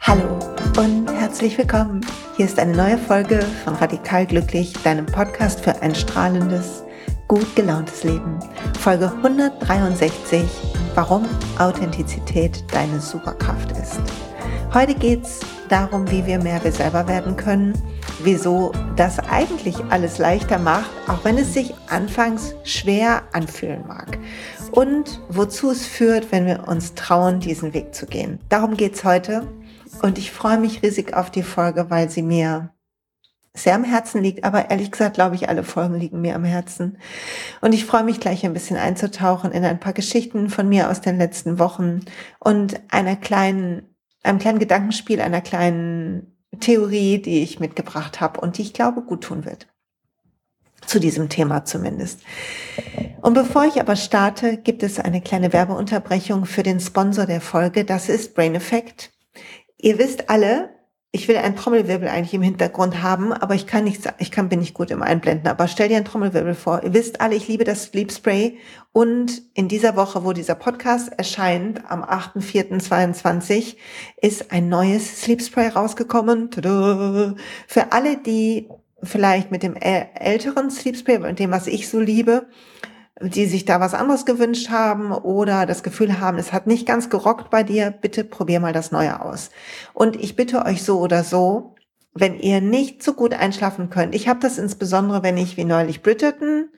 Hallo und herzlich willkommen. Hier ist eine neue Folge von Radikal Glücklich, deinem Podcast für ein strahlendes, gut gelauntes Leben. Folge 163, warum Authentizität deine Superkraft ist. Heute geht es darum, wie wir mehr wir selber werden können, wieso das eigentlich alles leichter macht, auch wenn es sich anfangs schwer anfühlen mag. Und wozu es führt, wenn wir uns trauen, diesen Weg zu gehen. Darum geht es heute. Und ich freue mich riesig auf die Folge, weil sie mir sehr am Herzen liegt. Aber ehrlich gesagt, glaube ich, alle Folgen liegen mir am Herzen. Und ich freue mich gleich ein bisschen einzutauchen in ein paar Geschichten von mir aus den letzten Wochen und einer kleinen einem kleinen Gedankenspiel, einer kleinen Theorie, die ich mitgebracht habe und die ich glaube gut tun wird. Zu diesem Thema zumindest. Und bevor ich aber starte, gibt es eine kleine Werbeunterbrechung für den Sponsor der Folge. Das ist Brain Effect. Ihr wisst alle, ich will einen Trommelwirbel eigentlich im Hintergrund haben, aber ich kann nicht, ich kann, bin nicht gut im Einblenden, aber stell dir einen Trommelwirbel vor. Ihr wisst alle, ich liebe das Sleep Spray und in dieser Woche, wo dieser Podcast erscheint, am 8.4.22, ist ein neues Sleep Spray rausgekommen. Tada! Für alle, die vielleicht mit dem älteren Sleep Spray und dem, was ich so liebe, die sich da was anderes gewünscht haben oder das Gefühl haben, es hat nicht ganz gerockt bei dir, bitte probier mal das Neue aus. Und ich bitte euch so oder so, wenn ihr nicht so gut einschlafen könnt, ich habe das insbesondere, wenn ich wie neulich Bridgerton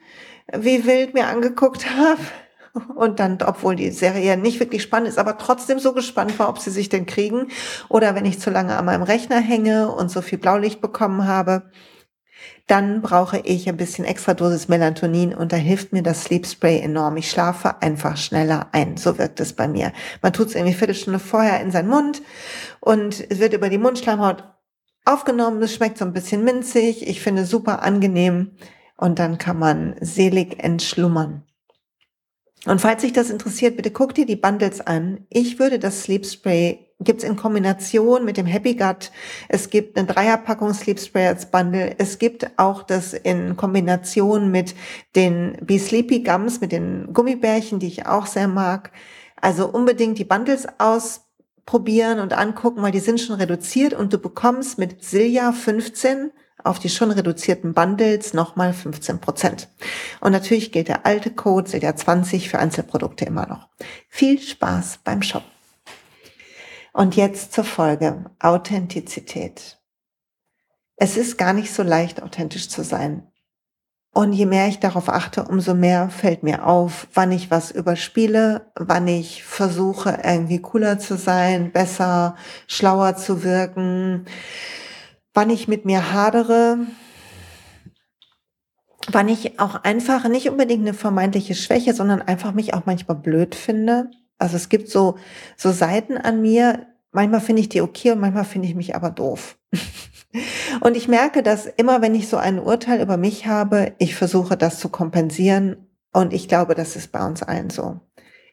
wie wild mir angeguckt habe und dann, obwohl die Serie nicht wirklich spannend ist, aber trotzdem so gespannt war, ob sie sich denn kriegen oder wenn ich zu lange an meinem Rechner hänge und so viel Blaulicht bekommen habe, dann brauche ich ein bisschen extra Dosis Melatonin und da hilft mir das Sleep Spray enorm. Ich schlafe einfach schneller ein. So wirkt es bei mir. Man tut es irgendwie eine Viertelstunde vorher in seinen Mund und es wird über die Mundschleimhaut aufgenommen. Es schmeckt so ein bisschen minzig. Ich finde super angenehm und dann kann man selig entschlummern. Und falls sich das interessiert, bitte guck dir die Bundles an. Ich würde das Sleep Spray gibt's in Kombination mit dem Happy Gut. Es gibt eine Dreierpackung Sleep Spray als Bundle. Es gibt auch das in Kombination mit den Be Sleepy Gums, mit den Gummibärchen, die ich auch sehr mag. Also unbedingt die Bundles ausprobieren und angucken, weil die sind schon reduziert und du bekommst mit Silja 15 auf die schon reduzierten Bundles nochmal 15 Prozent. Und natürlich gilt der alte Code Silja 20 für Einzelprodukte immer noch. Viel Spaß beim Shoppen. Und jetzt zur Folge. Authentizität. Es ist gar nicht so leicht, authentisch zu sein. Und je mehr ich darauf achte, umso mehr fällt mir auf, wann ich was überspiele, wann ich versuche, irgendwie cooler zu sein, besser, schlauer zu wirken, wann ich mit mir hadere, wann ich auch einfach nicht unbedingt eine vermeintliche Schwäche, sondern einfach mich auch manchmal blöd finde also es gibt so, so Seiten an mir, manchmal finde ich die okay und manchmal finde ich mich aber doof. und ich merke, dass immer wenn ich so ein Urteil über mich habe, ich versuche das zu kompensieren und ich glaube, das ist bei uns allen so.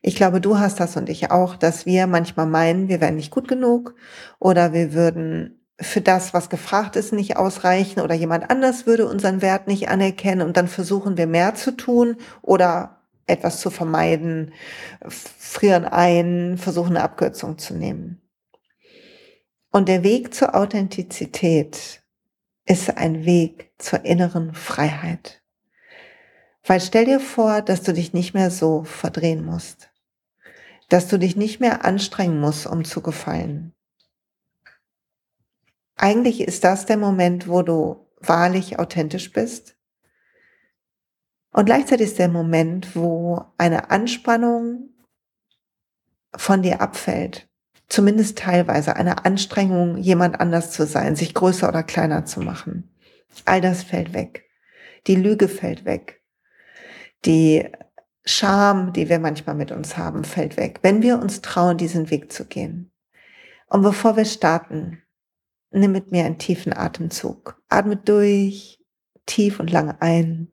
Ich glaube, du hast das und ich auch, dass wir manchmal meinen, wir wären nicht gut genug oder wir würden für das, was gefragt ist, nicht ausreichen oder jemand anders würde unseren Wert nicht anerkennen und dann versuchen wir mehr zu tun oder etwas zu vermeiden, frieren ein, versuchen eine Abkürzung zu nehmen. Und der Weg zur Authentizität ist ein Weg zur inneren Freiheit. Weil stell dir vor, dass du dich nicht mehr so verdrehen musst. Dass du dich nicht mehr anstrengen musst, um zu gefallen. Eigentlich ist das der Moment, wo du wahrlich authentisch bist und gleichzeitig ist der Moment, wo eine Anspannung von dir abfällt. Zumindest teilweise eine Anstrengung, jemand anders zu sein, sich größer oder kleiner zu machen. All das fällt weg. Die Lüge fällt weg. Die Scham, die wir manchmal mit uns haben, fällt weg, wenn wir uns trauen, diesen Weg zu gehen. Und bevor wir starten, nimm mit mir einen tiefen Atemzug. Atme durch, tief und lange ein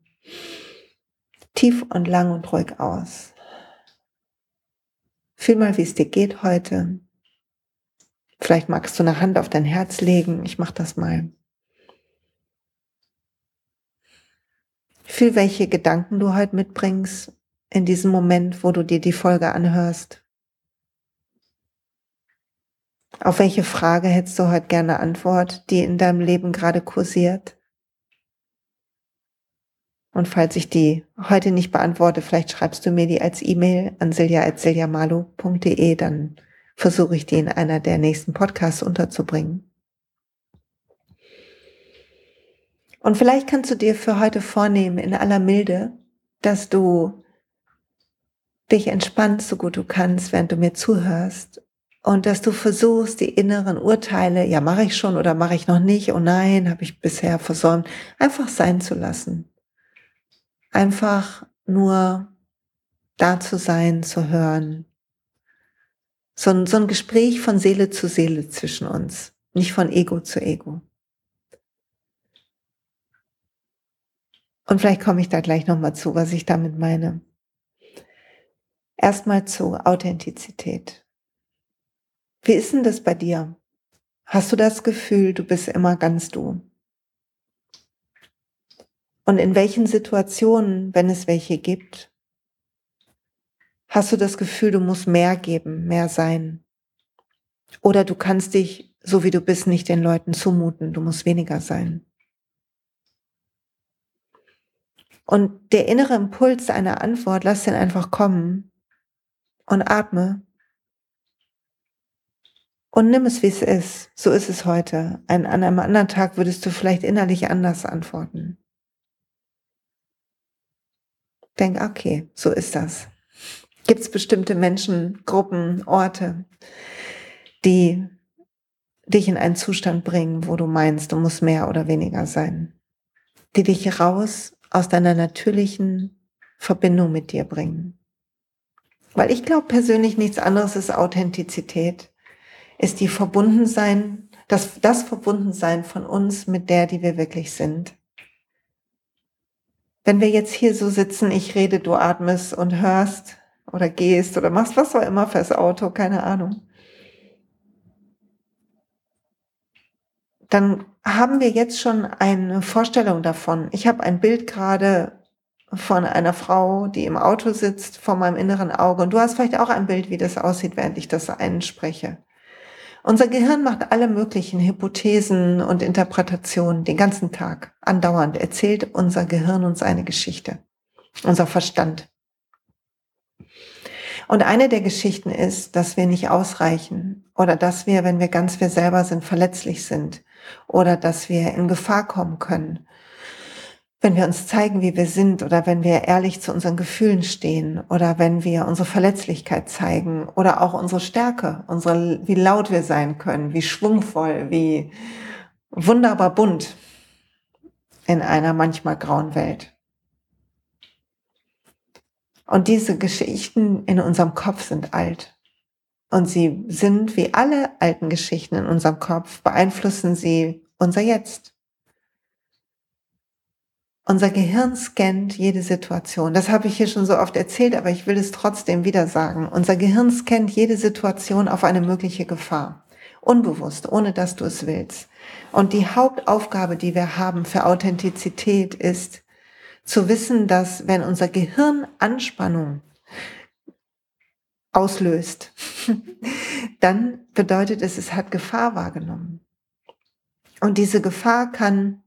tief und lang und ruhig aus. Fühl mal, wie es dir geht heute. Vielleicht magst du eine Hand auf dein Herz legen. Ich mache das mal. Fühl, welche Gedanken du heute mitbringst in diesem Moment, wo du dir die Folge anhörst. Auf welche Frage hättest du heute gerne Antwort, die in deinem Leben gerade kursiert? Und falls ich die heute nicht beantworte, vielleicht schreibst du mir die als E-Mail an silja.siljamalu.de, dann versuche ich die in einer der nächsten Podcasts unterzubringen. Und vielleicht kannst du dir für heute vornehmen, in aller Milde, dass du dich entspannst, so gut du kannst, während du mir zuhörst. Und dass du versuchst, die inneren Urteile, ja, mache ich schon oder mache ich noch nicht, oh nein, habe ich bisher versäumt, einfach sein zu lassen. Einfach nur da zu sein, zu hören. So ein, so ein Gespräch von Seele zu Seele zwischen uns, nicht von Ego zu Ego. Und vielleicht komme ich da gleich nochmal zu, was ich damit meine. Erstmal zu Authentizität. Wie ist denn das bei dir? Hast du das Gefühl, du bist immer ganz du? Und in welchen Situationen, wenn es welche gibt, hast du das Gefühl, du musst mehr geben, mehr sein? Oder du kannst dich, so wie du bist, nicht den Leuten zumuten, du musst weniger sein. Und der innere Impuls einer Antwort, lass den einfach kommen und atme. Und nimm es, wie es ist. So ist es heute. An einem anderen Tag würdest du vielleicht innerlich anders antworten. Denk, okay, so ist das. Gibt es bestimmte Menschen, Gruppen, Orte, die dich in einen Zustand bringen, wo du meinst, du musst mehr oder weniger sein, die dich raus aus deiner natürlichen Verbindung mit dir bringen. Weil ich glaube persönlich nichts anderes ist Authentizität, ist die Verbundensein, das, das Verbundensein von uns mit der, die wir wirklich sind. Wenn wir jetzt hier so sitzen, ich rede, du atmest und hörst oder gehst oder machst was auch immer fürs Auto, keine Ahnung. Dann haben wir jetzt schon eine Vorstellung davon. Ich habe ein Bild gerade von einer Frau, die im Auto sitzt, vor meinem inneren Auge. Und du hast vielleicht auch ein Bild, wie das aussieht, während ich das einspreche. Unser Gehirn macht alle möglichen Hypothesen und Interpretationen den ganzen Tag. Andauernd erzählt unser Gehirn uns eine Geschichte. Unser Verstand. Und eine der Geschichten ist, dass wir nicht ausreichen oder dass wir, wenn wir ganz wir selber sind, verletzlich sind oder dass wir in Gefahr kommen können wenn wir uns zeigen, wie wir sind oder wenn wir ehrlich zu unseren Gefühlen stehen oder wenn wir unsere Verletzlichkeit zeigen oder auch unsere Stärke, unsere, wie laut wir sein können, wie schwungvoll, wie wunderbar bunt in einer manchmal grauen Welt. Und diese Geschichten in unserem Kopf sind alt. Und sie sind wie alle alten Geschichten in unserem Kopf, beeinflussen sie unser Jetzt. Unser Gehirn scannt jede Situation. Das habe ich hier schon so oft erzählt, aber ich will es trotzdem wieder sagen. Unser Gehirn scannt jede Situation auf eine mögliche Gefahr. Unbewusst, ohne dass du es willst. Und die Hauptaufgabe, die wir haben für Authentizität ist, zu wissen, dass wenn unser Gehirn Anspannung auslöst, dann bedeutet es, es hat Gefahr wahrgenommen. Und diese Gefahr kann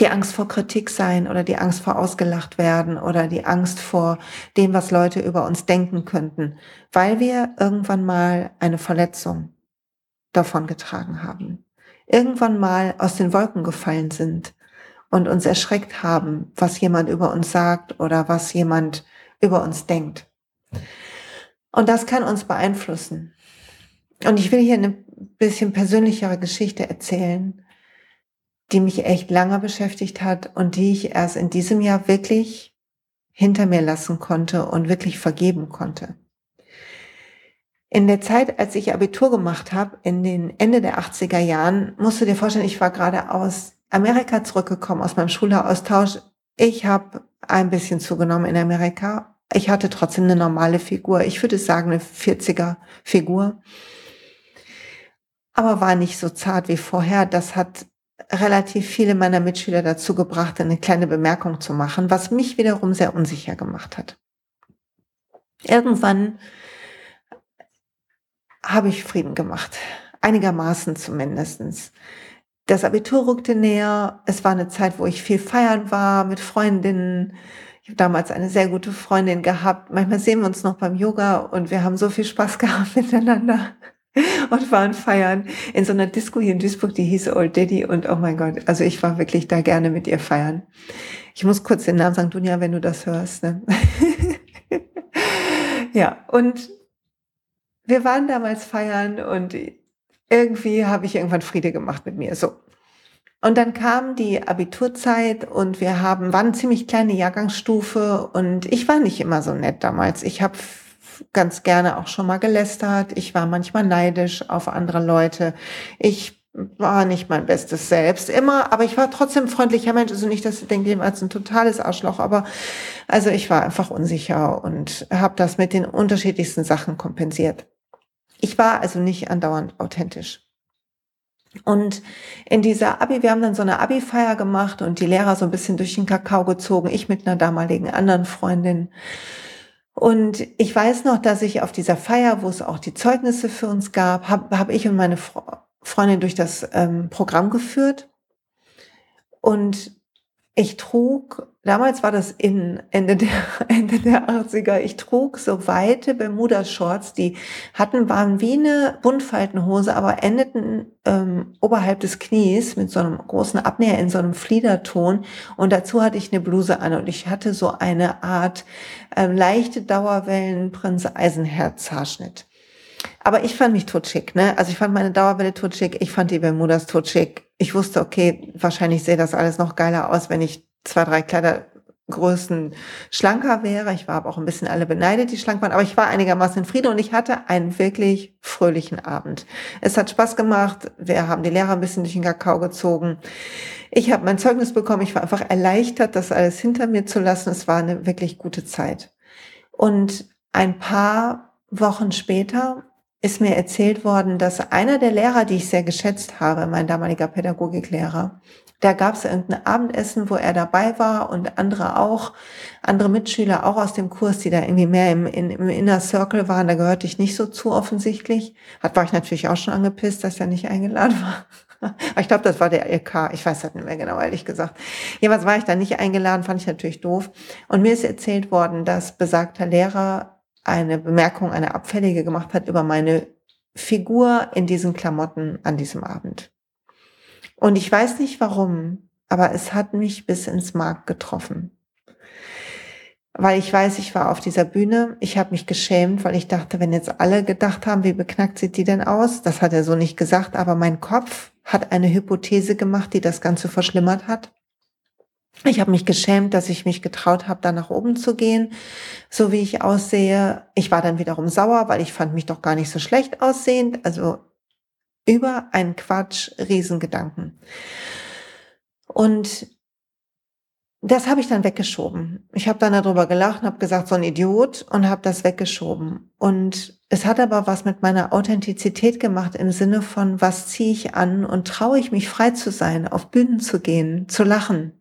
die Angst vor Kritik sein oder die Angst vor ausgelacht werden oder die Angst vor dem, was Leute über uns denken könnten, weil wir irgendwann mal eine Verletzung davon getragen haben, irgendwann mal aus den Wolken gefallen sind und uns erschreckt haben, was jemand über uns sagt oder was jemand über uns denkt. Und das kann uns beeinflussen. Und ich will hier eine bisschen persönlichere Geschichte erzählen, die mich echt lange beschäftigt hat und die ich erst in diesem Jahr wirklich hinter mir lassen konnte und wirklich vergeben konnte. In der Zeit, als ich Abitur gemacht habe, in den Ende der 80er Jahren, musst du dir vorstellen, ich war gerade aus Amerika zurückgekommen, aus meinem Schüleraustausch. Ich habe ein bisschen zugenommen in Amerika. Ich hatte trotzdem eine normale Figur. Ich würde sagen, eine 40er Figur. Aber war nicht so zart wie vorher. Das hat relativ viele meiner Mitschüler dazu gebracht, eine kleine Bemerkung zu machen, was mich wiederum sehr unsicher gemacht hat. Irgendwann habe ich Frieden gemacht, einigermaßen zumindestens. Das Abitur rückte näher. Es war eine Zeit, wo ich viel feiern war mit Freundinnen. Ich habe damals eine sehr gute Freundin gehabt. Manchmal sehen wir uns noch beim Yoga und wir haben so viel Spaß gehabt miteinander und waren feiern in so einer Disco hier in Duisburg, die hieß Old Daddy und oh mein Gott, also ich war wirklich da gerne mit ihr feiern. Ich muss kurz den Namen sagen, Dunja, wenn du das hörst. Ne? ja, und wir waren damals feiern und irgendwie habe ich irgendwann Friede gemacht mit mir. So. Und dann kam die Abiturzeit und wir haben, waren ziemlich kleine Jahrgangsstufe und ich war nicht immer so nett damals. Ich habe ganz gerne auch schon mal gelästert. Ich war manchmal neidisch auf andere Leute. Ich war nicht mein bestes Selbst immer, aber ich war trotzdem freundlicher Mensch. Also nicht, dass ich denke, ich als ein totales Arschloch, aber also ich war einfach unsicher und habe das mit den unterschiedlichsten Sachen kompensiert. Ich war also nicht andauernd authentisch. Und in dieser Abi, wir haben dann so eine Abi-Feier gemacht und die Lehrer so ein bisschen durch den Kakao gezogen, ich mit einer damaligen anderen Freundin. Und ich weiß noch, dass ich auf dieser Feier, wo es auch die Zeugnisse für uns gab, habe hab ich und meine Freundin durch das ähm, Programm geführt. Und ich trug, damals war das in Ende der, Ende der 80er, ich trug so weite Bermuda-Shorts, die hatten, waren wie eine Buntfaltenhose, aber endeten ähm, oberhalb des Knies mit so einem großen Abnäher in so einem Fliederton. Und dazu hatte ich eine Bluse an und ich hatte so eine Art äh, leichte Dauerwellen Prinz Eisenherz Haarschnitt. Aber ich fand mich totschick, ne? Also ich fand meine Dauerwelle totschick, ich fand die Bermudas totschick. Ich wusste, okay, wahrscheinlich sähe das alles noch geiler aus, wenn ich zwei, drei Kleidergrößen schlanker wäre. Ich war aber auch ein bisschen alle beneidet, die schlank waren, aber ich war einigermaßen in Friede und ich hatte einen wirklich fröhlichen Abend. Es hat Spaß gemacht. Wir haben die Lehrer ein bisschen durch den Kakao gezogen. Ich habe mein Zeugnis bekommen. Ich war einfach erleichtert, das alles hinter mir zu lassen. Es war eine wirklich gute Zeit. Und ein paar Wochen später ist mir erzählt worden, dass einer der Lehrer, die ich sehr geschätzt habe, mein damaliger Pädagogiklehrer, da gab es irgendein Abendessen, wo er dabei war und andere auch, andere Mitschüler auch aus dem Kurs, die da irgendwie mehr im, in, im Inner Circle waren. Da gehörte ich nicht so zu offensichtlich. Hat war ich natürlich auch schon angepisst, dass er nicht eingeladen war. Ich glaube, das war der LK. Ich weiß das nicht mehr genau, ehrlich gesagt. Jedenfalls war ich da nicht eingeladen, fand ich natürlich doof. Und mir ist erzählt worden, dass besagter Lehrer eine Bemerkung, eine abfällige gemacht hat über meine Figur in diesen Klamotten an diesem Abend. Und ich weiß nicht warum, aber es hat mich bis ins Mark getroffen. Weil ich weiß, ich war auf dieser Bühne, ich habe mich geschämt, weil ich dachte, wenn jetzt alle gedacht haben, wie beknackt sieht die denn aus? Das hat er so nicht gesagt, aber mein Kopf hat eine Hypothese gemacht, die das Ganze verschlimmert hat. Ich habe mich geschämt, dass ich mich getraut habe, da nach oben zu gehen, so wie ich aussehe. Ich war dann wiederum sauer, weil ich fand mich doch gar nicht so schlecht aussehend. Also über einen Quatsch, Riesengedanken. Und das habe ich dann weggeschoben. Ich habe dann darüber gelacht und habe gesagt, so ein Idiot und habe das weggeschoben. Und es hat aber was mit meiner Authentizität gemacht im Sinne von, was ziehe ich an und traue ich mich frei zu sein, auf Bühnen zu gehen, zu lachen,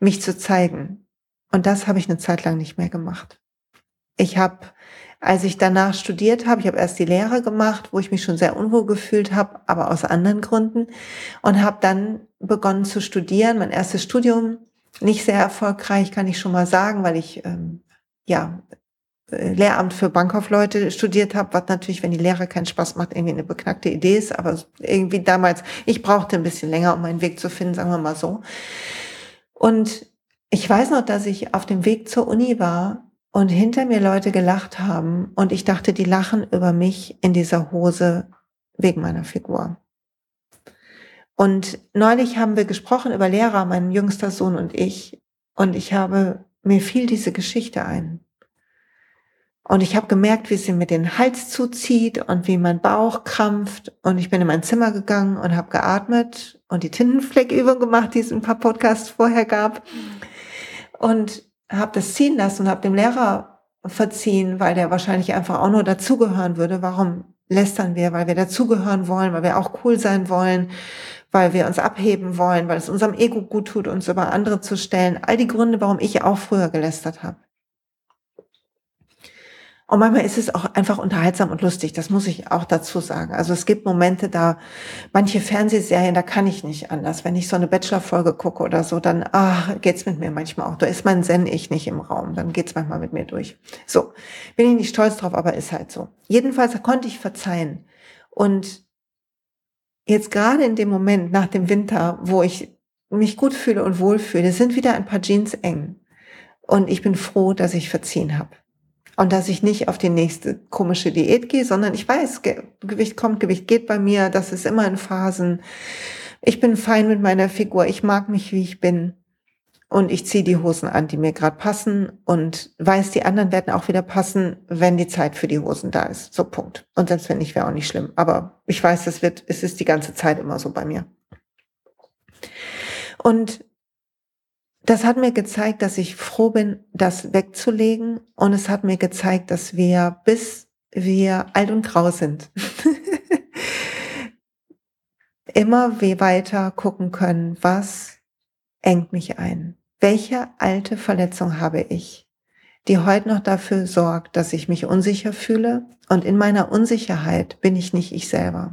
mich zu zeigen. Und das habe ich eine Zeit lang nicht mehr gemacht. Ich habe, als ich danach studiert habe, ich habe erst die Lehre gemacht, wo ich mich schon sehr unwohl gefühlt habe, aber aus anderen Gründen, und habe dann begonnen zu studieren, mein erstes Studium nicht sehr erfolgreich, kann ich schon mal sagen, weil ich ähm, ja Lehramt für Bankkaufleute studiert habe, was natürlich, wenn die Lehre keinen Spaß macht, irgendwie eine beknackte Idee ist. Aber irgendwie damals, ich brauchte ein bisschen länger, um meinen Weg zu finden, sagen wir mal so. Und ich weiß noch, dass ich auf dem Weg zur Uni war und hinter mir Leute gelacht haben und ich dachte, die lachen über mich in dieser Hose wegen meiner Figur. Und neulich haben wir gesprochen über Lehrer, mein jüngster Sohn und ich. Und ich habe, mir fiel diese Geschichte ein. Und ich habe gemerkt, wie sie mir den Hals zuzieht und wie mein Bauch krampft. Und ich bin in mein Zimmer gegangen und habe geatmet und die Tintenfleckübung gemacht, die es ein paar Podcasts vorher gab. Und habe das ziehen lassen und habe dem Lehrer verziehen, weil der wahrscheinlich einfach auch nur dazugehören würde. Warum lästern wir? Weil wir dazugehören wollen, weil wir auch cool sein wollen, weil wir uns abheben wollen, weil es unserem Ego gut tut, uns über andere zu stellen. All die Gründe, warum ich auch früher gelästert habe. Und manchmal ist es auch einfach unterhaltsam und lustig, das muss ich auch dazu sagen. Also es gibt Momente, da manche Fernsehserien, da kann ich nicht anders. Wenn ich so eine Bachelor-Folge gucke oder so, dann ah, geht's mit mir manchmal auch. Da ist mein Zen-Ich nicht im Raum, dann geht's manchmal mit mir durch. So, bin ich nicht stolz drauf, aber ist halt so. Jedenfalls konnte ich verzeihen. Und jetzt gerade in dem Moment nach dem Winter, wo ich mich gut fühle und wohlfühle, sind wieder ein paar Jeans eng. Und ich bin froh, dass ich verziehen habe. Und dass ich nicht auf die nächste komische Diät gehe, sondern ich weiß, Gewicht kommt, Gewicht geht bei mir, das ist immer in Phasen. Ich bin fein mit meiner Figur, ich mag mich, wie ich bin. Und ich ziehe die Hosen an, die mir gerade passen und weiß, die anderen werden auch wieder passen, wenn die Zeit für die Hosen da ist. So Punkt. Und selbst wenn nicht, wäre auch nicht schlimm. Aber ich weiß, es wird, es ist die ganze Zeit immer so bei mir. Und das hat mir gezeigt, dass ich froh bin, das wegzulegen. Und es hat mir gezeigt, dass wir, bis wir alt und grau sind, immer weiter gucken können, was engt mich ein. Welche alte Verletzung habe ich, die heute noch dafür sorgt, dass ich mich unsicher fühle? Und in meiner Unsicherheit bin ich nicht ich selber.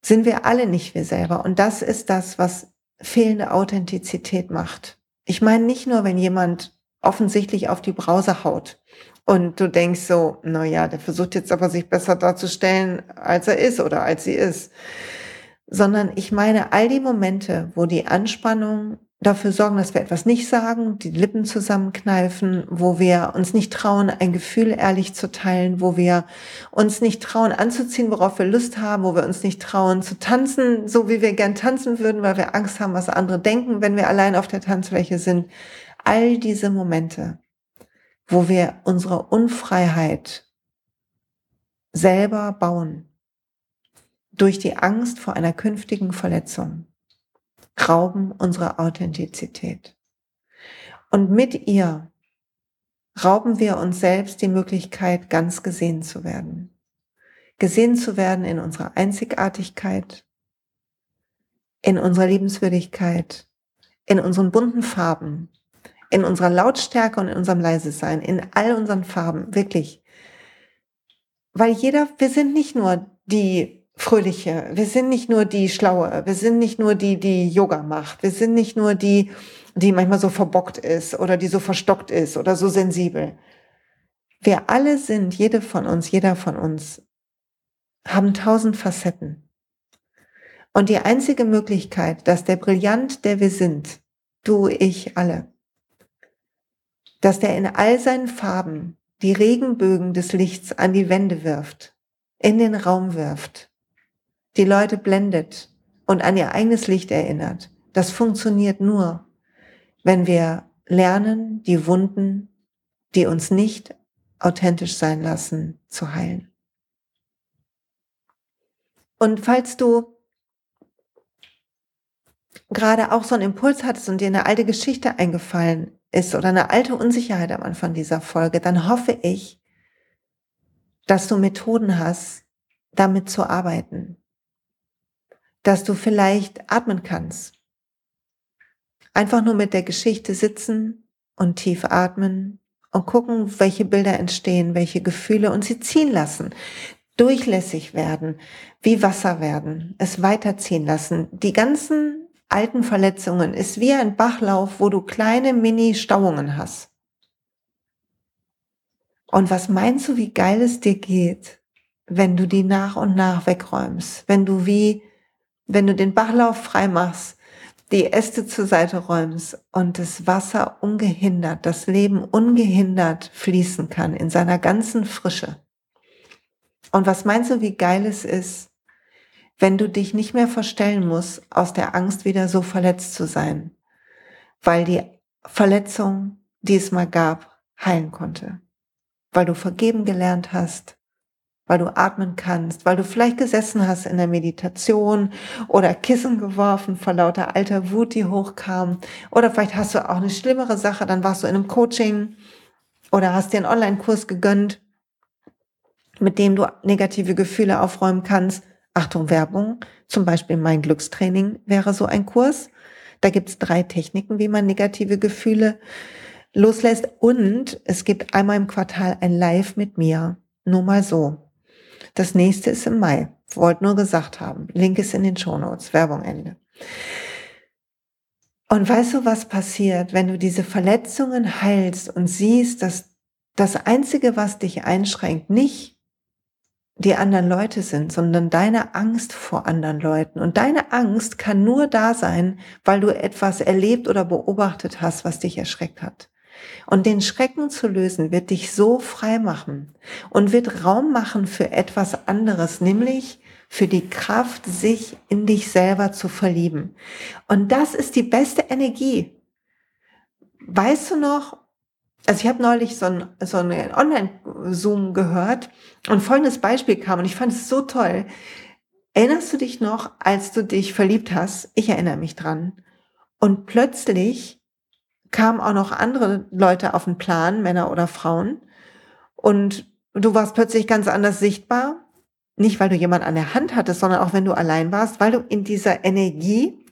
Sind wir alle nicht wir selber. Und das ist das, was fehlende Authentizität macht. Ich meine nicht nur, wenn jemand offensichtlich auf die Brause haut und du denkst so, na ja, der versucht jetzt aber sich besser darzustellen, als er ist oder als sie ist, sondern ich meine all die Momente, wo die Anspannung dafür sorgen, dass wir etwas nicht sagen, die Lippen zusammenkneifen, wo wir uns nicht trauen, ein Gefühl ehrlich zu teilen, wo wir uns nicht trauen anzuziehen, worauf wir Lust haben, wo wir uns nicht trauen zu tanzen, so wie wir gern tanzen würden, weil wir Angst haben, was andere denken, wenn wir allein auf der Tanzfläche sind. All diese Momente, wo wir unsere Unfreiheit selber bauen, durch die Angst vor einer künftigen Verletzung rauben unsere Authentizität. Und mit ihr rauben wir uns selbst die Möglichkeit, ganz gesehen zu werden. Gesehen zu werden in unserer Einzigartigkeit, in unserer Liebenswürdigkeit, in unseren bunten Farben, in unserer Lautstärke und in unserem Leise-Sein, in all unseren Farben, wirklich. Weil jeder, wir sind nicht nur die Fröhliche. Wir sind nicht nur die Schlaue. Wir sind nicht nur die, die Yoga macht. Wir sind nicht nur die, die manchmal so verbockt ist oder die so verstockt ist oder so sensibel. Wir alle sind, jede von uns, jeder von uns, haben tausend Facetten. Und die einzige Möglichkeit, dass der Brillant, der wir sind, du, ich, alle, dass der in all seinen Farben die Regenbögen des Lichts an die Wände wirft, in den Raum wirft, die Leute blendet und an ihr eigenes Licht erinnert. Das funktioniert nur, wenn wir lernen, die Wunden, die uns nicht authentisch sein lassen, zu heilen. Und falls du gerade auch so einen Impuls hattest und dir eine alte Geschichte eingefallen ist oder eine alte Unsicherheit am Anfang dieser Folge, dann hoffe ich, dass du Methoden hast, damit zu arbeiten dass du vielleicht atmen kannst. Einfach nur mit der Geschichte sitzen und tief atmen und gucken, welche Bilder entstehen, welche Gefühle und sie ziehen lassen, durchlässig werden, wie Wasser werden, es weiterziehen lassen. Die ganzen alten Verletzungen ist wie ein Bachlauf, wo du kleine Mini-Stauungen hast. Und was meinst du, wie geil es dir geht, wenn du die nach und nach wegräumst, wenn du wie wenn du den Bachlauf frei machst, die Äste zur Seite räumst und das Wasser ungehindert, das Leben ungehindert fließen kann in seiner ganzen Frische. Und was meinst du, wie geil es ist, wenn du dich nicht mehr verstellen musst, aus der Angst wieder so verletzt zu sein, weil die Verletzung, die es mal gab, heilen konnte, weil du vergeben gelernt hast, weil du atmen kannst, weil du vielleicht gesessen hast in der Meditation oder Kissen geworfen vor lauter alter Wut, die hochkam. Oder vielleicht hast du auch eine schlimmere Sache, dann warst du in einem Coaching oder hast dir einen Online-Kurs gegönnt, mit dem du negative Gefühle aufräumen kannst. Achtung, Werbung, zum Beispiel mein Glückstraining wäre so ein Kurs. Da gibt's drei Techniken, wie man negative Gefühle loslässt. Und es gibt einmal im Quartal ein Live mit mir. Nur mal so. Das nächste ist im Mai. Wollt nur gesagt haben. Link ist in den Shownotes. Werbung Ende. Und weißt du, was passiert, wenn du diese Verletzungen heilst und siehst, dass das Einzige, was dich einschränkt, nicht die anderen Leute sind, sondern deine Angst vor anderen Leuten. Und deine Angst kann nur da sein, weil du etwas erlebt oder beobachtet hast, was dich erschreckt hat. Und den Schrecken zu lösen wird dich so frei machen und wird Raum machen für etwas anderes, nämlich für die Kraft, sich in dich selber zu verlieben. Und das ist die beste Energie. Weißt du noch, also ich habe neulich so ein, so ein Online-Zoom gehört und folgendes Beispiel kam und ich fand es so toll. Erinnerst du dich noch, als du dich verliebt hast? Ich erinnere mich dran. Und plötzlich kamen auch noch andere Leute auf den Plan, Männer oder Frauen. Und du warst plötzlich ganz anders sichtbar. Nicht, weil du jemand an der Hand hattest, sondern auch wenn du allein warst, weil du in dieser Energie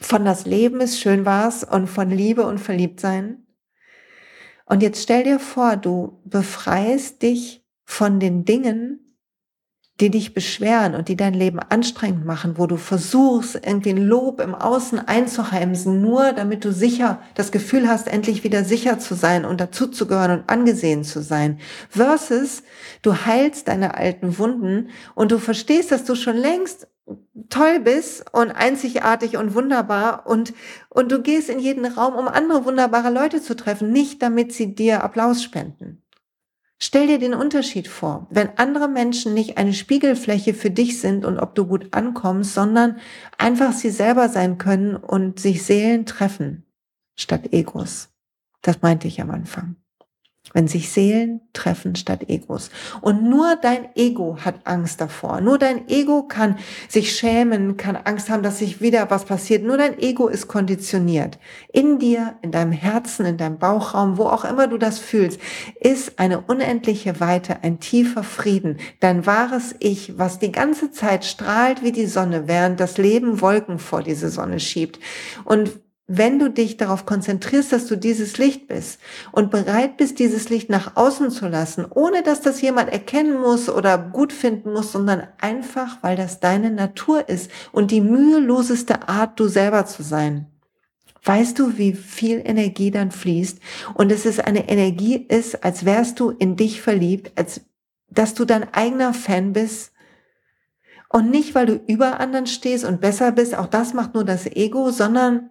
von das Leben ist schön warst und von Liebe und Verliebtsein. Und jetzt stell dir vor, du befreist dich von den Dingen, die dich beschweren und die dein Leben anstrengend machen, wo du versuchst, irgendwie ein Lob im Außen einzuheimsen, nur damit du sicher das Gefühl hast, endlich wieder sicher zu sein und dazuzugehören und angesehen zu sein. Versus du heilst deine alten Wunden und du verstehst, dass du schon längst toll bist und einzigartig und wunderbar und, und du gehst in jeden Raum, um andere wunderbare Leute zu treffen, nicht damit sie dir Applaus spenden. Stell dir den Unterschied vor, wenn andere Menschen nicht eine Spiegelfläche für dich sind und ob du gut ankommst, sondern einfach sie selber sein können und sich Seelen treffen statt Egos. Das meinte ich am Anfang wenn sich Seelen treffen statt Egos. Und nur dein Ego hat Angst davor. Nur dein Ego kann sich schämen, kann Angst haben, dass sich wieder was passiert. Nur dein Ego ist konditioniert. In dir, in deinem Herzen, in deinem Bauchraum, wo auch immer du das fühlst, ist eine unendliche Weite, ein tiefer Frieden. Dein wahres Ich, was die ganze Zeit strahlt wie die Sonne, während das Leben Wolken vor diese Sonne schiebt. Und wenn du dich darauf konzentrierst, dass du dieses Licht bist und bereit bist, dieses Licht nach außen zu lassen, ohne dass das jemand erkennen muss oder gut finden muss, sondern einfach, weil das deine Natur ist und die müheloseste Art, du selber zu sein. Weißt du, wie viel Energie dann fließt? Und es ist eine Energie ist, als wärst du in dich verliebt, als dass du dein eigener Fan bist. Und nicht, weil du über anderen stehst und besser bist, auch das macht nur das Ego, sondern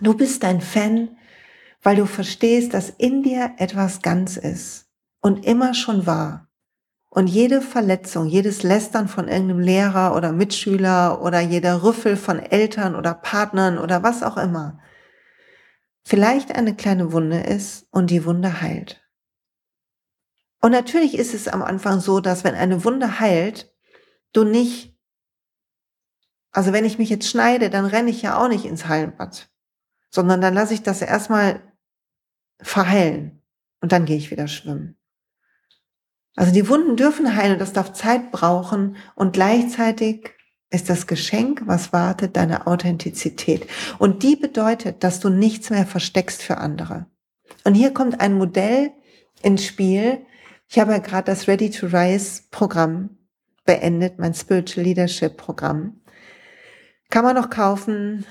Du bist ein Fan, weil du verstehst, dass in dir etwas ganz ist und immer schon war. Und jede Verletzung, jedes Lästern von irgendeinem Lehrer oder Mitschüler oder jeder Rüffel von Eltern oder Partnern oder was auch immer, vielleicht eine kleine Wunde ist und die Wunde heilt. Und natürlich ist es am Anfang so, dass wenn eine Wunde heilt, du nicht, also wenn ich mich jetzt schneide, dann renne ich ja auch nicht ins Heilbad sondern dann lasse ich das erstmal verheilen und dann gehe ich wieder schwimmen. Also die Wunden dürfen heilen, das darf Zeit brauchen und gleichzeitig ist das Geschenk, was wartet, deine Authentizität. Und die bedeutet, dass du nichts mehr versteckst für andere. Und hier kommt ein Modell ins Spiel. Ich habe ja gerade das Ready to Rise Programm beendet, mein Spiritual Leadership Programm. Kann man noch kaufen,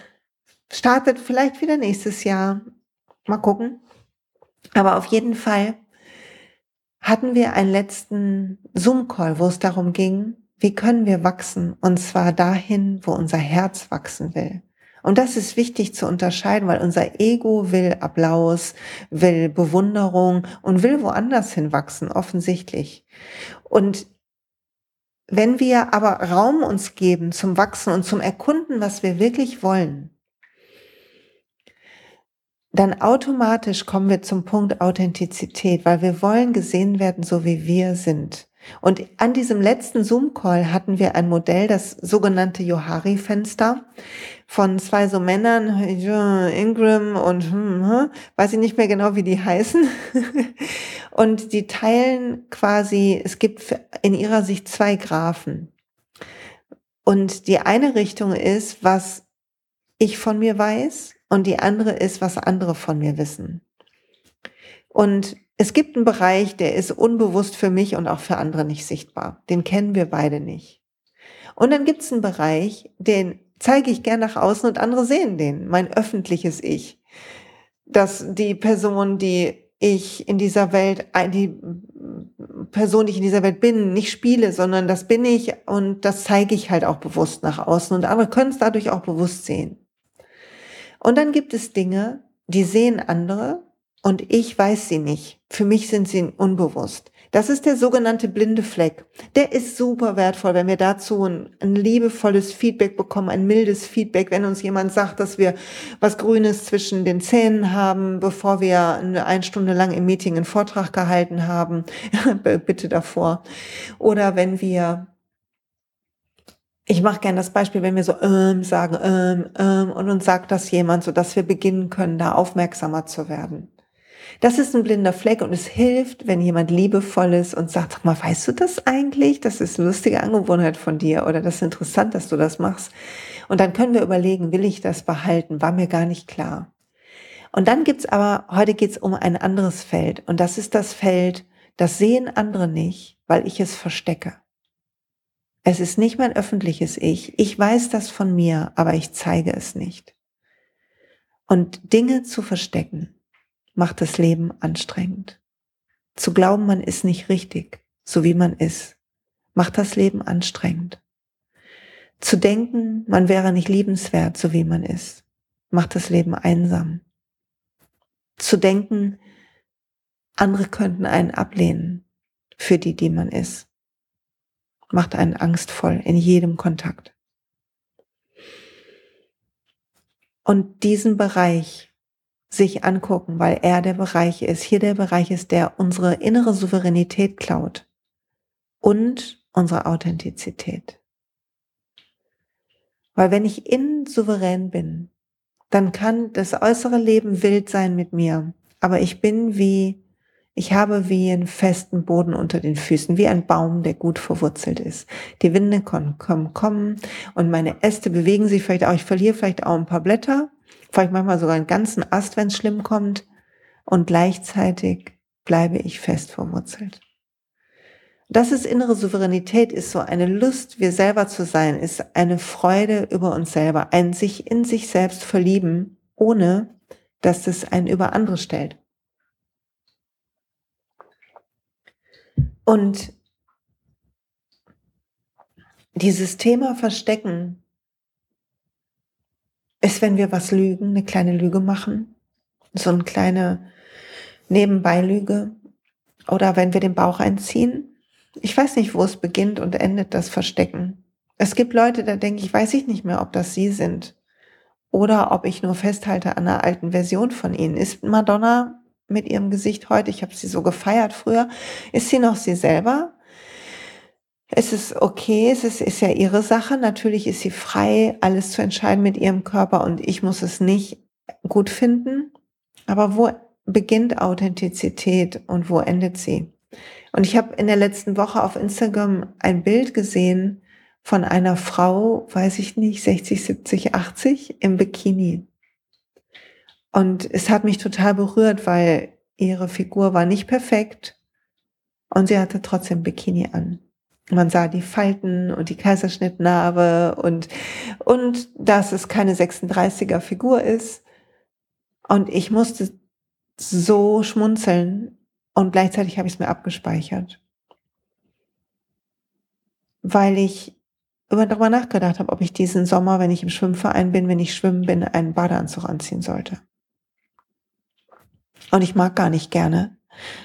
startet vielleicht wieder nächstes Jahr. Mal gucken. Aber auf jeden Fall hatten wir einen letzten Zoom-Call, wo es darum ging, wie können wir wachsen? Und zwar dahin, wo unser Herz wachsen will. Und das ist wichtig zu unterscheiden, weil unser Ego will Applaus, will Bewunderung und will woanders hinwachsen, offensichtlich. Und wenn wir aber Raum uns geben zum Wachsen und zum Erkunden, was wir wirklich wollen, dann automatisch kommen wir zum Punkt Authentizität, weil wir wollen gesehen werden, so wie wir sind. Und an diesem letzten Zoom-Call hatten wir ein Modell, das sogenannte Johari-Fenster von zwei so Männern, Ingram und hm, hm, weiß ich nicht mehr genau, wie die heißen. und die teilen quasi, es gibt in ihrer Sicht zwei Graphen. Und die eine Richtung ist, was ich von mir weiß und die andere ist, was andere von mir wissen. Und es gibt einen Bereich, der ist unbewusst für mich und auch für andere nicht sichtbar. Den kennen wir beide nicht. Und dann gibt es einen Bereich, den zeige ich gern nach außen und andere sehen den, mein öffentliches Ich. Dass die Person, die ich in dieser Welt, die Person, die ich in dieser Welt bin, nicht spiele, sondern das bin ich und das zeige ich halt auch bewusst nach außen und andere können es dadurch auch bewusst sehen. Und dann gibt es Dinge, die sehen andere und ich weiß sie nicht. Für mich sind sie unbewusst. Das ist der sogenannte blinde Fleck. Der ist super wertvoll, wenn wir dazu ein, ein, liebevolles Feedback bekommen, ein mildes Feedback, wenn uns jemand sagt, dass wir was Grünes zwischen den Zähnen haben, bevor wir eine, eine Stunde lang im Meeting einen Vortrag gehalten haben. Bitte davor. Oder wenn wir ich mache gerne das Beispiel, wenn wir so ähm sagen ähm, ähm, und uns sagt das jemand, so dass wir beginnen können, da aufmerksamer zu werden. Das ist ein blinder Fleck und es hilft, wenn jemand liebevoll ist und sagt, sag mal, weißt du das eigentlich? Das ist eine lustige Angewohnheit von dir oder das ist interessant, dass du das machst. Und dann können wir überlegen, will ich das behalten? War mir gar nicht klar. Und dann gibt's aber, heute geht's um ein anderes Feld und das ist das Feld, das sehen andere nicht, weil ich es verstecke. Es ist nicht mein öffentliches Ich. Ich weiß das von mir, aber ich zeige es nicht. Und Dinge zu verstecken, macht das Leben anstrengend. Zu glauben, man ist nicht richtig, so wie man ist, macht das Leben anstrengend. Zu denken, man wäre nicht liebenswert, so wie man ist, macht das Leben einsam. Zu denken, andere könnten einen ablehnen für die, die man ist, macht einen angstvoll in jedem Kontakt. Und diesen Bereich sich angucken, weil er der Bereich ist, hier der Bereich ist, der unsere innere Souveränität klaut und unsere Authentizität. Weil wenn ich innen souverän bin, dann kann das äußere Leben wild sein mit mir, aber ich bin wie, ich habe wie einen festen Boden unter den Füßen, wie ein Baum, der gut verwurzelt ist. Die Winde kommen, kommen, kommen und meine Äste bewegen sich vielleicht auch, ich verliere vielleicht auch ein paar Blätter, vielleicht manchmal sogar einen ganzen Ast, wenn es schlimm kommt. Und gleichzeitig bleibe ich fest verwurzelt. Das ist innere Souveränität, ist so eine Lust, wir selber zu sein, ist eine Freude über uns selber, ein sich in sich selbst verlieben, ohne dass es einen über andere stellt. Und dieses Thema Verstecken ist, wenn wir was lügen, eine kleine Lüge machen, so eine kleine Nebenbeilüge oder wenn wir den Bauch einziehen. Ich weiß nicht, wo es beginnt und endet, das Verstecken. Es gibt Leute, da denke ich, weiß ich nicht mehr, ob das sie sind oder ob ich nur festhalte an einer alten Version von ihnen. Ist Madonna mit ihrem Gesicht heute, ich habe sie so gefeiert früher, ist sie noch sie selber? es ist okay, es ist, ist ja ihre Sache. Natürlich ist sie frei, alles zu entscheiden mit ihrem Körper und ich muss es nicht gut finden. Aber wo beginnt Authentizität und wo endet sie? Und ich habe in der letzten Woche auf Instagram ein Bild gesehen von einer Frau, weiß ich nicht, 60, 70, 80 im Bikini. Und es hat mich total berührt, weil ihre Figur war nicht perfekt und sie hatte trotzdem Bikini an. Man sah die Falten und die Kaiserschnittnarbe und, und dass es keine 36er Figur ist. Und ich musste so schmunzeln und gleichzeitig habe ich es mir abgespeichert. Weil ich immer darüber nachgedacht habe, ob ich diesen Sommer, wenn ich im Schwimmverein bin, wenn ich schwimmen bin, einen Badeanzug anziehen sollte. Und ich mag gar nicht gerne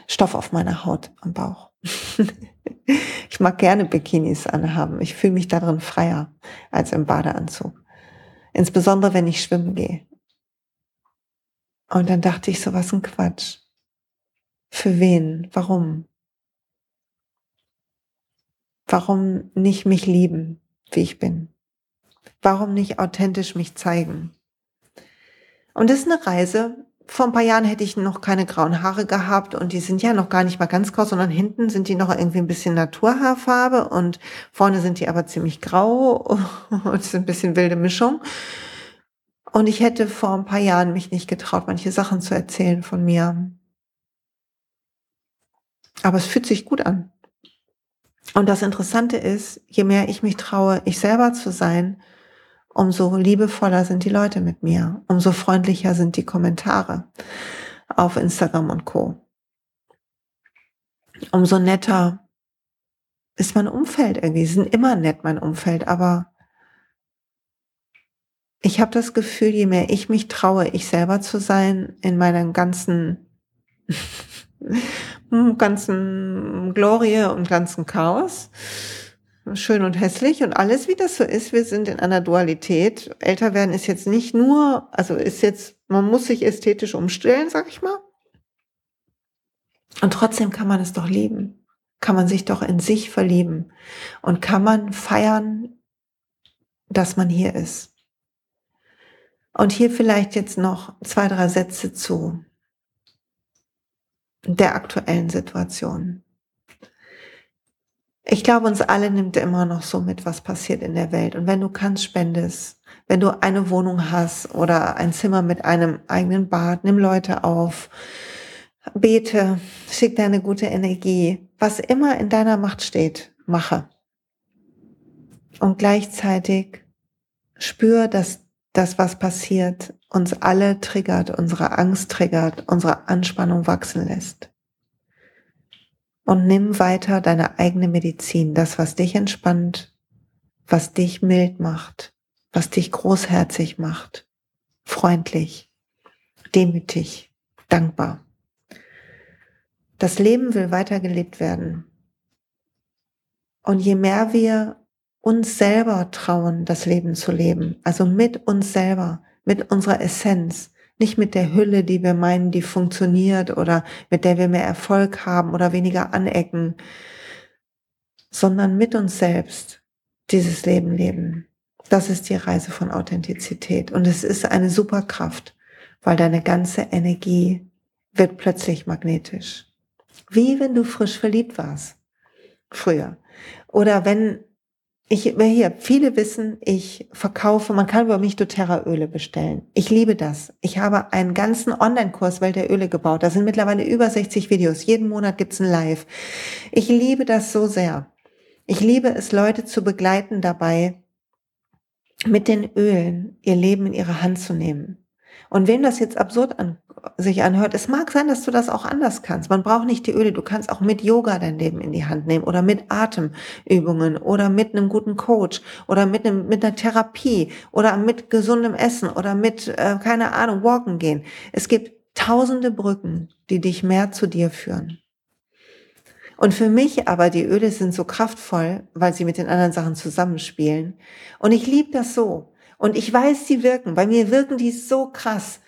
Stoff auf meiner Haut am Bauch. ich mag gerne Bikinis anhaben. Ich fühle mich darin freier als im Badeanzug. Insbesondere wenn ich schwimmen gehe. Und dann dachte ich so, was ein Quatsch. Für wen? Warum? Warum nicht mich lieben, wie ich bin? Warum nicht authentisch mich zeigen? Und das ist eine Reise, vor ein paar Jahren hätte ich noch keine grauen Haare gehabt und die sind ja noch gar nicht mal ganz grau, sondern hinten sind die noch irgendwie ein bisschen Naturhaarfarbe und vorne sind die aber ziemlich grau und ist ein bisschen wilde Mischung. Und ich hätte vor ein paar Jahren mich nicht getraut, manche Sachen zu erzählen von mir. Aber es fühlt sich gut an. Und das Interessante ist, je mehr ich mich traue, ich selber zu sein, umso liebevoller sind die Leute mit mir, umso freundlicher sind die Kommentare auf Instagram und Co. Umso netter ist mein Umfeld irgendwie. Sie sind immer nett, mein Umfeld, aber ich habe das Gefühl, je mehr ich mich traue, ich selber zu sein, in meiner ganzen ganzen Glorie und ganzen Chaos. Schön und hässlich und alles, wie das so ist. Wir sind in einer Dualität. Älter werden ist jetzt nicht nur, also ist jetzt, man muss sich ästhetisch umstellen, sag ich mal. Und trotzdem kann man es doch lieben. Kann man sich doch in sich verlieben. Und kann man feiern, dass man hier ist. Und hier vielleicht jetzt noch zwei, drei Sätze zu der aktuellen Situation. Ich glaube, uns alle nimmt immer noch so mit, was passiert in der Welt. Und wenn du kannst, spendest. Wenn du eine Wohnung hast oder ein Zimmer mit einem eigenen Bad, nimm Leute auf, bete, schick deine gute Energie. Was immer in deiner Macht steht, mache. Und gleichzeitig spür, dass das, was passiert, uns alle triggert, unsere Angst triggert, unsere Anspannung wachsen lässt. Und nimm weiter deine eigene Medizin, das, was dich entspannt, was dich mild macht, was dich großherzig macht, freundlich, demütig, dankbar. Das Leben will weiter gelebt werden. Und je mehr wir uns selber trauen, das Leben zu leben, also mit uns selber, mit unserer Essenz, nicht mit der Hülle, die wir meinen, die funktioniert oder mit der wir mehr Erfolg haben oder weniger anecken, sondern mit uns selbst dieses Leben leben. Das ist die Reise von Authentizität und es ist eine Superkraft, weil deine ganze Energie wird plötzlich magnetisch. Wie wenn du frisch verliebt warst. Früher. Oder wenn ich, hier, viele wissen, ich verkaufe, man kann über mich doTERRA Öle bestellen. Ich liebe das. Ich habe einen ganzen Online-Kurs Welt der Öle gebaut. Da sind mittlerweile über 60 Videos. Jeden Monat gibt's ein Live. Ich liebe das so sehr. Ich liebe es, Leute zu begleiten dabei, mit den Ölen ihr Leben in ihre Hand zu nehmen. Und wem das jetzt absurd an, sich anhört, es mag sein, dass du das auch anders kannst. Man braucht nicht die Öle, du kannst auch mit Yoga dein Leben in die Hand nehmen oder mit Atemübungen oder mit einem guten Coach oder mit, einem, mit einer Therapie oder mit gesundem Essen oder mit, äh, keine Ahnung, walken gehen. Es gibt tausende Brücken, die dich mehr zu dir führen. Und für mich aber, die Öle sind so kraftvoll, weil sie mit den anderen Sachen zusammenspielen. Und ich liebe das so. Und ich weiß, sie wirken. Bei mir wirken die so krass.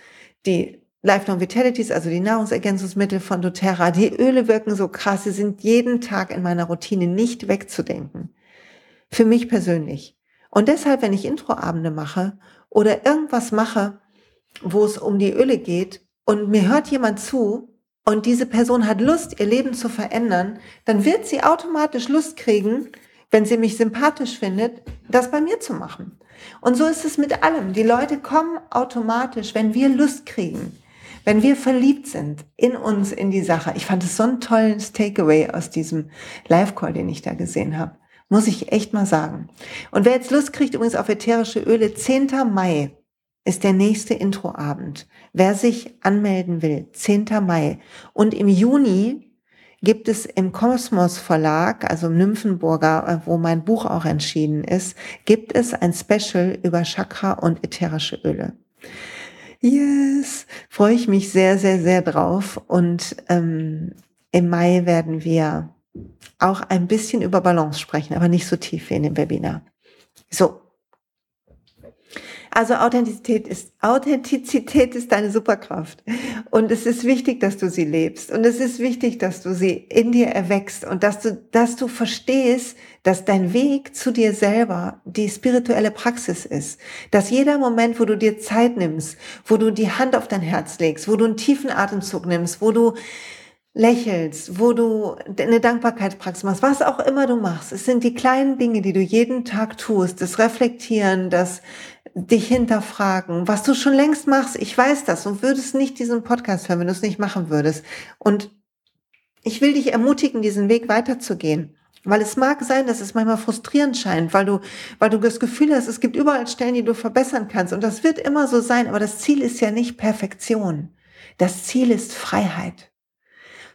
Die Lifelong Vitalities, also die Nahrungsergänzungsmittel von doTERRA, die Öle wirken so krass. Sie sind jeden Tag in meiner Routine nicht wegzudenken. Für mich persönlich. Und deshalb, wenn ich Introabende mache oder irgendwas mache, wo es um die Öle geht und mir hört jemand zu und diese Person hat Lust, ihr Leben zu verändern, dann wird sie automatisch Lust kriegen, wenn sie mich sympathisch findet, das bei mir zu machen. Und so ist es mit allem. Die Leute kommen automatisch, wenn wir Lust kriegen, wenn wir verliebt sind in uns, in die Sache. Ich fand es so ein tolles Takeaway aus diesem Live-Call, den ich da gesehen habe. Muss ich echt mal sagen. Und wer jetzt Lust kriegt, übrigens auf ätherische Öle, 10. Mai ist der nächste Introabend. Wer sich anmelden will, 10. Mai. Und im Juni gibt es im Kosmos Verlag, also im Nymphenburger, äh, wo mein Buch auch entschieden ist, gibt es ein Special über Chakra und ätherische Öle. Yes, freue ich mich sehr, sehr, sehr drauf. Und ähm, im Mai werden wir auch ein bisschen über Balance sprechen, aber nicht so tief wie in dem Webinar. So. Also Authentizität ist, Authentizität ist deine Superkraft. Und es ist wichtig, dass du sie lebst. Und es ist wichtig, dass du sie in dir erwächst und dass du, dass du verstehst, dass dein Weg zu dir selber die spirituelle Praxis ist. Dass jeder Moment, wo du dir Zeit nimmst, wo du die Hand auf dein Herz legst, wo du einen tiefen Atemzug nimmst, wo du lächelst, wo du eine Dankbarkeitspraxis machst, was auch immer du machst. Es sind die kleinen Dinge, die du jeden Tag tust, das Reflektieren, das dich hinterfragen, was du schon längst machst. Ich weiß das und würdest nicht diesen Podcast hören, wenn du es nicht machen würdest. Und ich will dich ermutigen, diesen Weg weiterzugehen. Weil es mag sein, dass es manchmal frustrierend scheint, weil du, weil du das Gefühl hast, es gibt überall Stellen, die du verbessern kannst. Und das wird immer so sein. Aber das Ziel ist ja nicht Perfektion. Das Ziel ist Freiheit.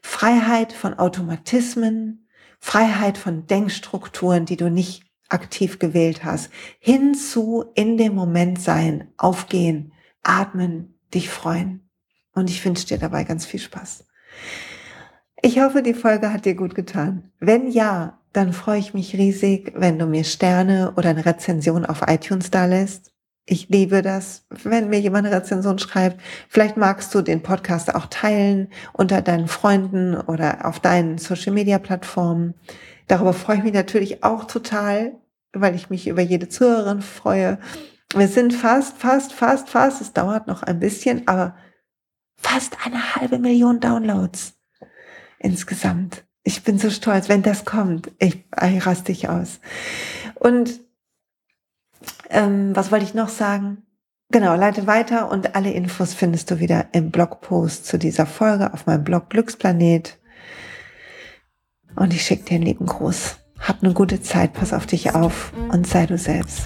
Freiheit von Automatismen, Freiheit von Denkstrukturen, die du nicht aktiv gewählt hast, hinzu in dem Moment sein, aufgehen, atmen, dich freuen. Und ich wünsche dir dabei ganz viel Spaß. Ich hoffe, die Folge hat dir gut getan. Wenn ja, dann freue ich mich riesig, wenn du mir Sterne oder eine Rezension auf iTunes da lässt. Ich liebe das, wenn mir jemand eine Rezension schreibt. Vielleicht magst du den Podcast auch teilen unter deinen Freunden oder auf deinen Social Media Plattformen. Darüber freue ich mich natürlich auch total, weil ich mich über jede Zuhörerin freue. Wir sind fast, fast, fast, fast. Es dauert noch ein bisschen, aber fast eine halbe Million Downloads insgesamt. Ich bin so stolz, wenn das kommt. Ich, ich raste dich aus. Und ähm, was wollte ich noch sagen? Genau, leite weiter und alle Infos findest du wieder im Blogpost zu dieser Folge auf meinem Blog Glücksplanet. Und ich schicke dir einen lieben Gruß. Hab eine gute Zeit, pass auf dich auf und sei du selbst.